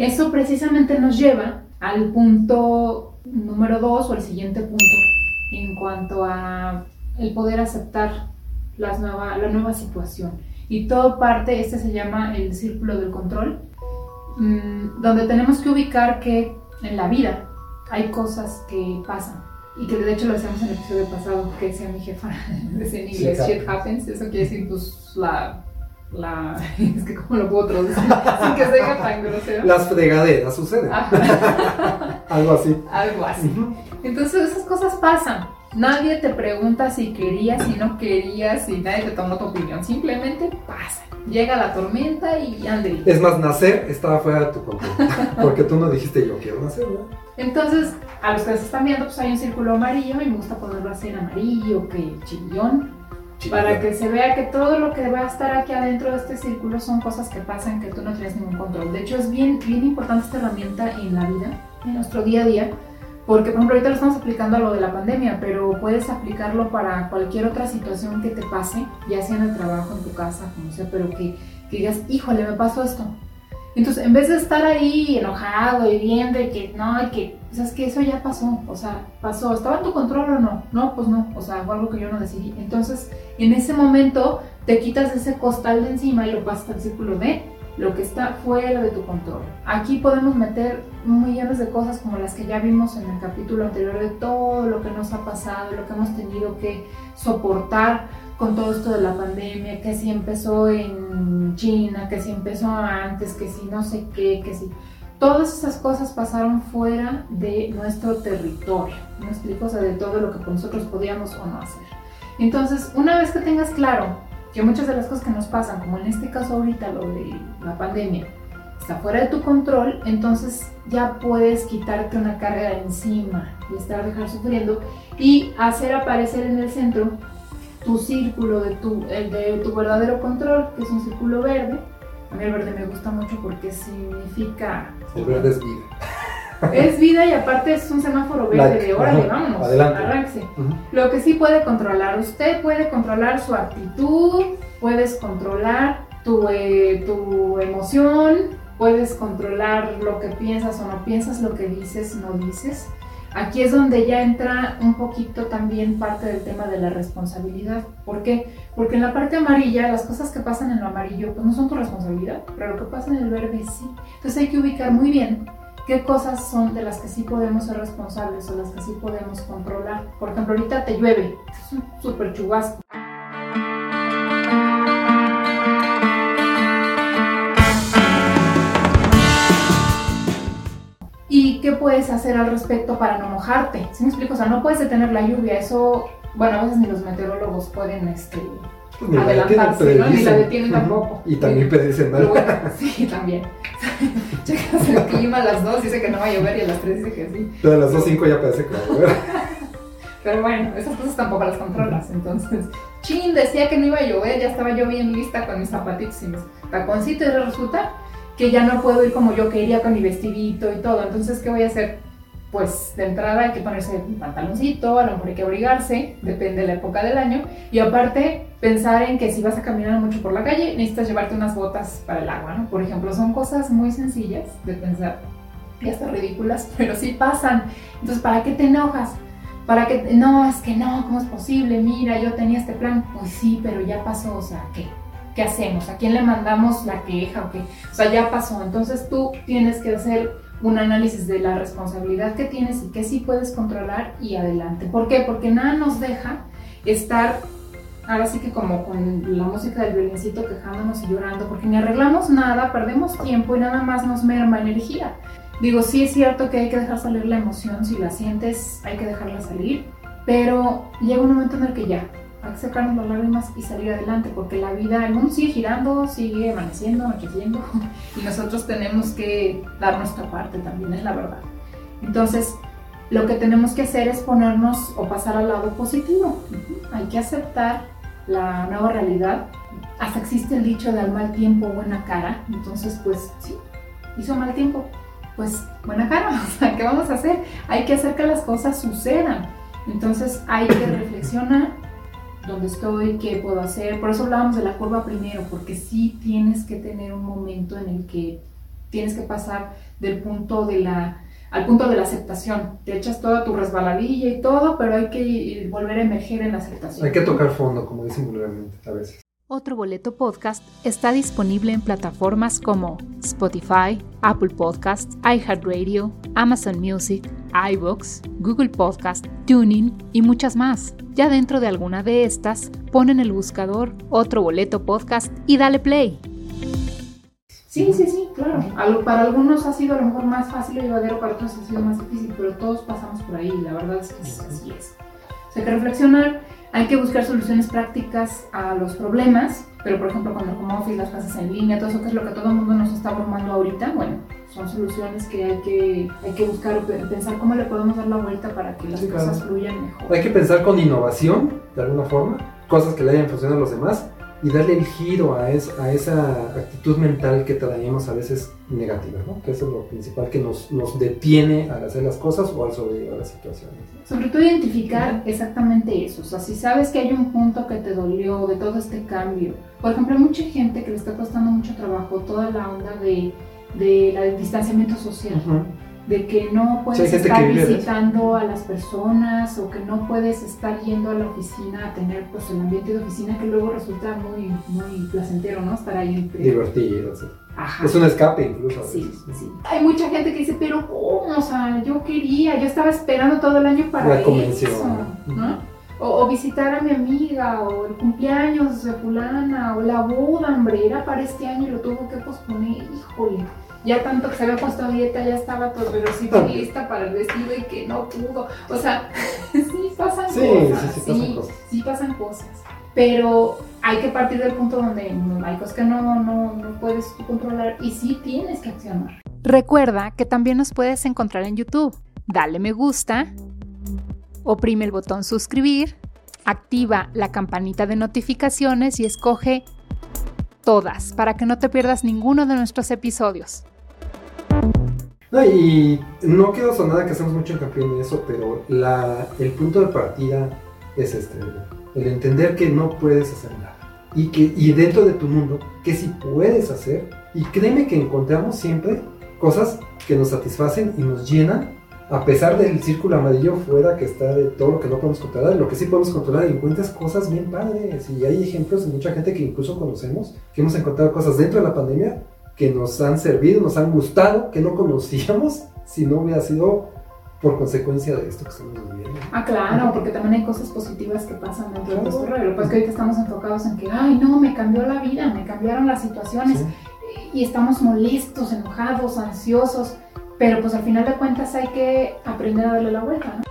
Eso precisamente nos lleva al punto número dos o el siguiente punto en cuanto a el poder aceptar las nueva, la nueva situación. Y todo parte, este se llama el círculo del control, mm, donde tenemos que ubicar que en la vida hay cosas que pasan. Y que de hecho lo decíamos en el episodio pasado, que decía mi jefa, decía en inglés, shit happens, eso quiere decir pues la la es que cómo lo puedo traducir sin que se tan grosero. Las fregaderas suceden. Algo así. Algo así. Entonces esas cosas pasan. Nadie te pregunta si querías si no querías y nadie te toma tu opinión. Simplemente pasa. Llega la tormenta y ande es más nacer estaba fuera de tu control porque tú no dijiste yo quiero nacer ¿no? entonces a los que se están viendo pues hay un círculo amarillo y me gusta ponerlo así en amarillo que chillón para que se vea que todo lo que va a estar aquí adentro de este círculo son cosas que pasan que tú no tienes ningún control. De hecho, es bien, bien importante esta herramienta en la vida, en nuestro día a día, porque, por ejemplo, ahorita lo estamos aplicando a lo de la pandemia, pero puedes aplicarlo para cualquier otra situación que te pase, ya sea en el trabajo, en tu casa, como sea, pero que, que digas, híjole, me pasó esto. Entonces, en vez de estar ahí enojado y viendo y que no, y que, o sea, es que eso ya pasó, o sea, pasó, ¿estaba en tu control o no? No, pues no, o sea, fue algo que yo no decidí. Entonces, en ese momento, te quitas ese costal de encima y lo pasas al círculo de lo que está fuera de tu control. Aquí podemos meter millones de cosas como las que ya vimos en el capítulo anterior de todo lo que nos ha pasado, lo que hemos tenido que soportar con todo esto de la pandemia, que si empezó en China, que si empezó antes, que si no sé qué, que si... Todas esas cosas pasaron fuera de nuestro territorio, ¿me explico? O sea, de todo lo que nosotros podíamos o no hacer. Entonces, una vez que tengas claro que muchas de las cosas que nos pasan, como en este caso ahorita lo de la pandemia, está fuera de tu control, entonces ya puedes quitarte una carga encima y estar dejar sufriendo y hacer aparecer en el centro tu círculo de tu, el de tu verdadero control, que es un círculo verde. A mí el verde me gusta mucho porque significa... El verde es vida. Es vida y aparte es un semáforo verde de órale, vámonos, adelante. Lo que sí puede controlar, usted puede controlar su actitud, puedes controlar tu, eh, tu emoción, puedes controlar lo que piensas o no piensas, lo que dices, no dices. Aquí es donde ya entra un poquito también parte del tema de la responsabilidad. ¿Por qué? Porque en la parte amarilla, las cosas que pasan en lo amarillo, pues no son tu responsabilidad, pero lo que pasa en el verde sí. Entonces hay que ubicar muy bien qué cosas son de las que sí podemos ser responsables o las que sí podemos controlar. Por ejemplo, ahorita te llueve, es un súper chubasco. Qué puedes hacer al respecto para no mojarte? ¿Sí me explico? O sea, no puedes detener la lluvia, eso, bueno, a veces ni los meteorólogos pueden, este, pues adelantarse, ¿no? Ni la detienen tampoco. Y también predicen mal. sí, también. Checas el clima a las 2, dice que no va a llover y a las 3 dice que sí. Pero a las 2, 5 ya parece que va a llover. Pero bueno, esas cosas tampoco las controlas. Entonces, chin, decía que no iba a llover, ya estaba yo bien lista con mis zapatitos y mis taconcitos y resulta que ya no puedo ir como yo quería con mi vestidito y todo. Entonces, ¿qué voy a hacer? Pues de entrada hay que ponerse un pantaloncito, a lo mejor hay que abrigarse, depende de la época del año. Y aparte, pensar en que si vas a caminar mucho por la calle, necesitas llevarte unas botas para el agua, ¿no? Por ejemplo, son cosas muy sencillas de pensar y hasta ridículas, pero sí pasan. Entonces, ¿para qué te enojas? Para que, no, es que no, ¿cómo es posible? Mira, yo tenía este plan. Pues sí, pero ya pasó, o sea, ¿qué? ¿Qué hacemos? ¿A quién le mandamos la queja? ¿O, o sea, ya pasó. Entonces tú tienes que hacer un análisis de la responsabilidad que tienes y que sí puedes controlar y adelante. ¿Por qué? Porque nada nos deja estar ahora sí que como con la música del violincito quejándonos y llorando, porque ni arreglamos nada, perdemos tiempo y nada más nos merma energía. Digo, sí es cierto que hay que dejar salir la emoción, si la sientes hay que dejarla salir, pero llega un momento en el que ya, hay que sacarnos las lágrimas y salir adelante, porque la vida, el mundo sigue girando, sigue amaneciendo, anocheciendo, y nosotros tenemos que dar nuestra parte también, es la verdad. Entonces, lo que tenemos que hacer es ponernos o pasar al lado positivo. Hay que aceptar la nueva realidad. Hasta existe el dicho de al mal tiempo, buena cara. Entonces, pues sí, hizo mal tiempo, pues buena cara. O sea, ¿qué vamos a hacer? Hay que hacer que las cosas sucedan. Entonces, hay que reflexionar dónde estoy, qué puedo hacer. Por eso hablábamos de la curva primero, porque sí tienes que tener un momento en el que tienes que pasar del punto de la al punto de la aceptación. Te echas toda tu resbaladilla y todo, pero hay que volver a emerger en la aceptación. Hay que tocar fondo, como dicen vulgarmente a veces. Otro Boleto Podcast está disponible en plataformas como Spotify, Apple Podcasts, iHeartRadio, Amazon Music, iBox, Google Podcast, Tuning y muchas más. Ya dentro de alguna de estas, pon en el buscador Otro Boleto Podcast y dale play. Sí, sí, sí, claro. para algunos ha sido a lo mejor más fácil o llevadero, para otros ha sido más difícil, pero todos pasamos por ahí, la verdad es que así es. O sea, hay que reflexionar hay que buscar soluciones prácticas a los problemas, pero por ejemplo con el home office, las clases en línea, todo eso que es lo que todo el mundo nos está abrumando ahorita, bueno, son soluciones que hay que, hay que buscar, pensar cómo le podemos dar la vuelta para que las cosas fluyan mejor. Hay que pensar con innovación, de alguna forma, cosas que le hayan funcionado a los demás y darle el giro a, a esa actitud mental que traemos a veces negativa, ¿no? que eso es lo principal que nos, nos detiene al hacer las cosas o al sobrevivir a las situaciones. Sobre todo identificar exactamente eso, o sea, si sabes que hay un punto que te dolió de todo este cambio, por ejemplo, hay mucha gente que le está costando mucho trabajo toda la onda de, de la, del distanciamiento social de que no puedes estar visitando a las personas o que no puedes estar yendo a la oficina a tener pues el ambiente de oficina que luego resulta muy, muy placentero, ¿no? Estar ahí. Divertido, sí. Ajá. Es un escape incluso. Sí, sí. Hay mucha gente que dice, pero ¿cómo? O sea, yo quería, yo estaba esperando todo el año para la convención. ¿no? O, visitar a mi amiga, o el cumpleaños de fulana, o la boda, hombre, era para este año y lo tuvo que posponer, híjole ya tanto que se había puesto a dieta, ya estaba todo, pero sí lista para el vestido y que no pudo. O sea, sí pasan cosas. Sí, sí, pasan cosas. Sí pasan cosas. Pero hay que partir del punto donde hay cosas que no, no, no puedes controlar y sí tienes que accionar. Recuerda que también nos puedes encontrar en YouTube. Dale me gusta, oprime el botón suscribir, activa la campanita de notificaciones y escoge todas para que no te pierdas ninguno de nuestros episodios. No, y no quiero sonar que hacemos mucho hincapié en eso, pero la, el punto de partida es este, el entender que no puedes hacer nada. Y, que, y dentro de tu mundo, que sí puedes hacer. Y créeme que encontramos siempre cosas que nos satisfacen y nos llenan a pesar del círculo amarillo fuera que está de todo lo que no podemos controlar, lo que sí podemos controlar, encuentras cosas bien padres. Y hay ejemplos de mucha gente que incluso conocemos, que hemos encontrado cosas dentro de la pandemia que nos han servido, nos han gustado, que no conocíamos si no hubiera sido por consecuencia de esto que estamos viviendo. Ah, claro, porque también hay cosas positivas que pasan dentro de nuestro rollo. Lo que es que ahorita estamos enfocados en que, ay, no, me cambió la vida, me cambiaron las situaciones. Y estamos molestos, enojados, ansiosos pero pues al final de cuentas hay que aprender a darle la vuelta, ¿no?